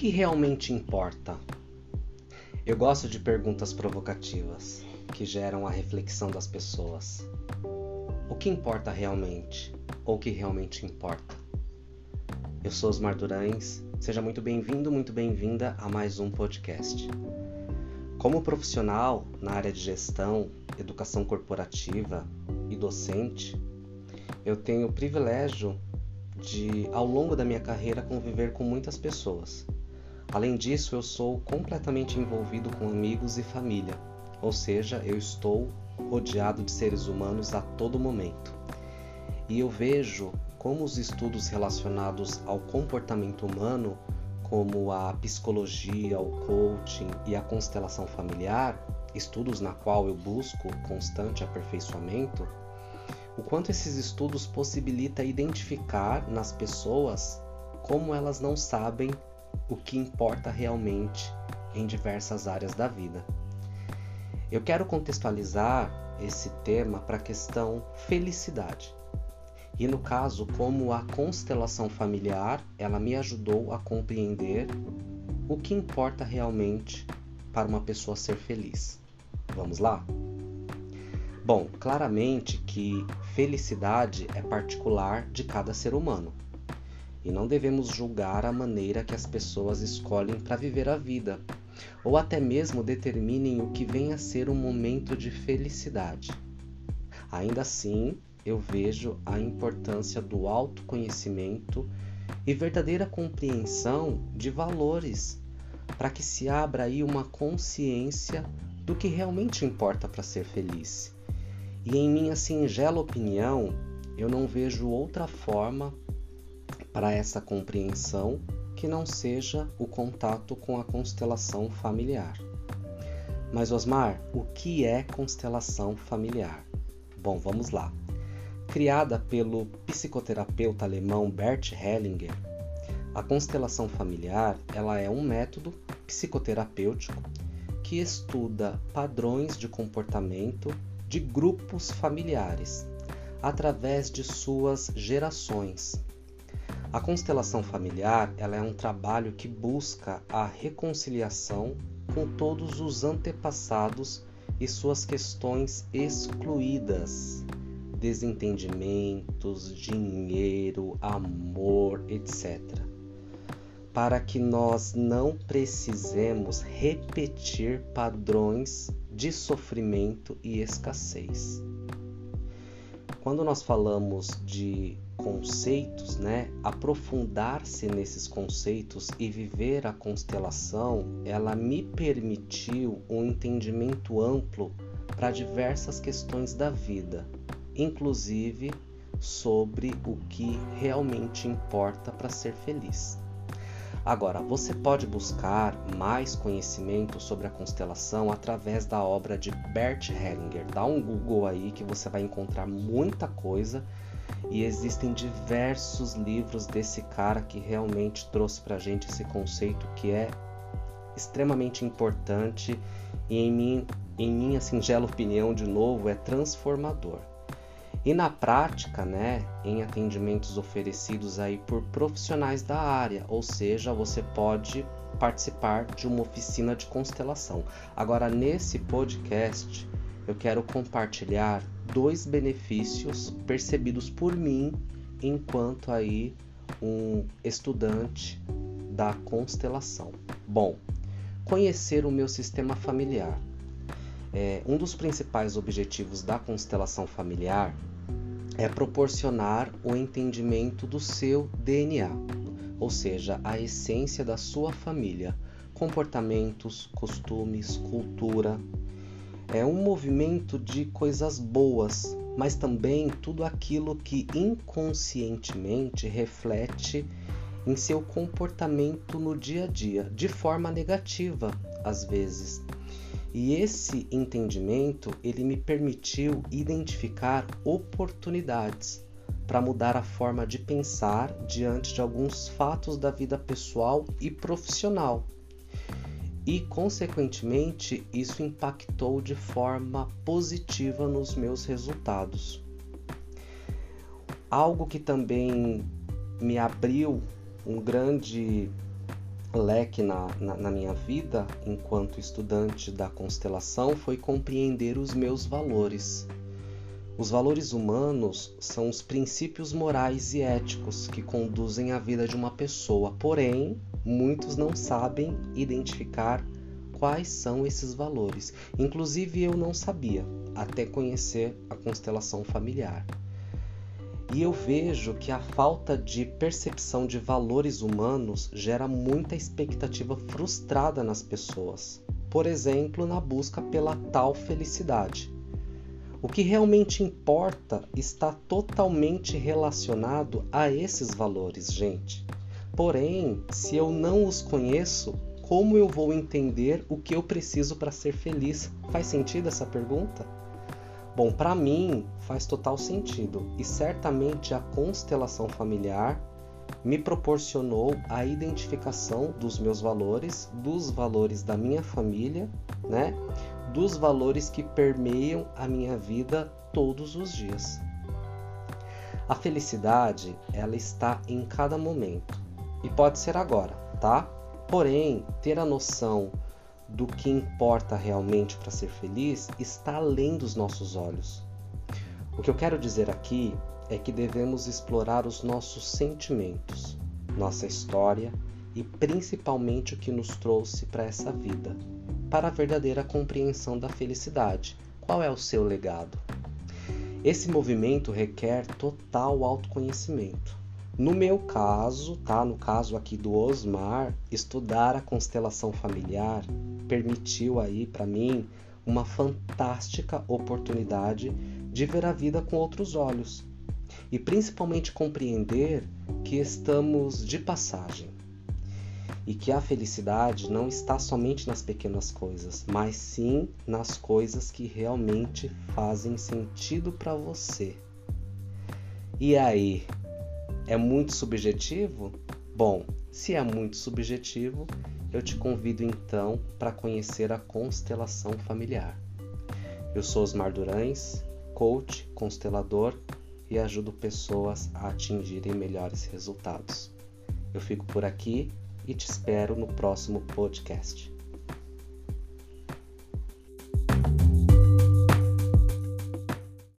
que realmente importa? Eu gosto de perguntas provocativas que geram a reflexão das pessoas. O que importa realmente? Ou o que realmente importa? Eu sou Osmar Durães, seja muito bem-vindo, muito bem-vinda a mais um podcast. Como profissional na área de gestão, educação corporativa e docente, eu tenho o privilégio de, ao longo da minha carreira, conviver com muitas pessoas. Além disso, eu sou completamente envolvido com amigos e família, ou seja, eu estou rodeado de seres humanos a todo momento. E eu vejo como os estudos relacionados ao comportamento humano, como a psicologia, o coaching e a constelação familiar, estudos na qual eu busco constante aperfeiçoamento, o quanto esses estudos possibilita identificar nas pessoas como elas não sabem o que importa realmente em diversas áreas da vida. Eu quero contextualizar esse tema para a questão felicidade. E no caso, como a constelação familiar, ela me ajudou a compreender o que importa realmente para uma pessoa ser feliz. Vamos lá? Bom, claramente que felicidade é particular de cada ser humano e não devemos julgar a maneira que as pessoas escolhem para viver a vida, ou até mesmo determinem o que vem a ser um momento de felicidade. Ainda assim, eu vejo a importância do autoconhecimento e verdadeira compreensão de valores para que se abra aí uma consciência do que realmente importa para ser feliz e em minha singela opinião, eu não vejo outra forma para essa compreensão que não seja o contato com a constelação familiar. Mas Osmar, o que é constelação familiar? Bom, vamos lá. Criada pelo psicoterapeuta alemão Bert Hellinger, a constelação familiar ela é um método psicoterapêutico que estuda padrões de comportamento de grupos familiares, através de suas gerações. A constelação familiar ela é um trabalho que busca a reconciliação com todos os antepassados e suas questões excluídas, desentendimentos, dinheiro, amor, etc. Para que nós não precisemos repetir padrões de sofrimento e escassez. Quando nós falamos de conceitos, né, aprofundar-se nesses conceitos e viver a constelação, ela me permitiu um entendimento amplo para diversas questões da vida, inclusive sobre o que realmente importa para ser feliz. Agora, você pode buscar mais conhecimento sobre a constelação através da obra de Bert Hellinger. Dá um Google aí que você vai encontrar muita coisa e existem diversos livros desse cara que realmente trouxe pra gente esse conceito que é extremamente importante e em, mim, em minha singela opinião, de novo, é transformador. E na prática, né, em atendimentos oferecidos aí por profissionais da área, ou seja, você pode participar de uma oficina de constelação. Agora, nesse podcast, eu quero compartilhar dois benefícios percebidos por mim enquanto aí um estudante da constelação. Bom, conhecer o meu sistema familiar. É, um dos principais objetivos da constelação familiar é proporcionar o entendimento do seu DNA, ou seja, a essência da sua família, comportamentos, costumes, cultura. É um movimento de coisas boas, mas também tudo aquilo que inconscientemente reflete em seu comportamento no dia a dia, de forma negativa, às vezes, e esse entendimento ele me permitiu identificar oportunidades para mudar a forma de pensar diante de alguns fatos da vida pessoal e profissional. E, consequentemente, isso impactou de forma positiva nos meus resultados. Algo que também me abriu um grande leque na, na, na, minha vida enquanto estudante da constelação foi compreender os meus valores. Os valores humanos são os princípios morais e éticos que conduzem a vida de uma pessoa, porém, muitos não sabem identificar quais são esses valores. Inclusive, eu não sabia até conhecer a constelação familiar. E eu vejo que a falta de percepção de valores humanos gera muita expectativa frustrada nas pessoas. Por exemplo, na busca pela tal felicidade. O que realmente importa está totalmente relacionado a esses valores, gente. Porém, se eu não os conheço, como eu vou entender o que eu preciso para ser feliz? Faz sentido essa pergunta? Bom, para mim faz total sentido e certamente a constelação familiar me proporcionou a identificação dos meus valores, dos valores da minha família, né? Dos valores que permeiam a minha vida todos os dias. A felicidade, ela está em cada momento e pode ser agora, tá? Porém, ter a noção do que importa realmente para ser feliz está além dos nossos olhos. O que eu quero dizer aqui é que devemos explorar os nossos sentimentos, nossa história e principalmente o que nos trouxe para essa vida, para a verdadeira compreensão da felicidade. Qual é o seu legado? Esse movimento requer total autoconhecimento. No meu caso, tá? No caso aqui do Osmar, estudar a constelação familiar permitiu aí para mim uma fantástica oportunidade de ver a vida com outros olhos e principalmente compreender que estamos de passagem e que a felicidade não está somente nas pequenas coisas, mas sim nas coisas que realmente fazem sentido para você. E aí, é muito subjetivo? Bom, se é muito subjetivo, eu te convido então para conhecer a constelação familiar. Eu sou Osmar Durães, coach, constelador e ajudo pessoas a atingirem melhores resultados. Eu fico por aqui e te espero no próximo podcast.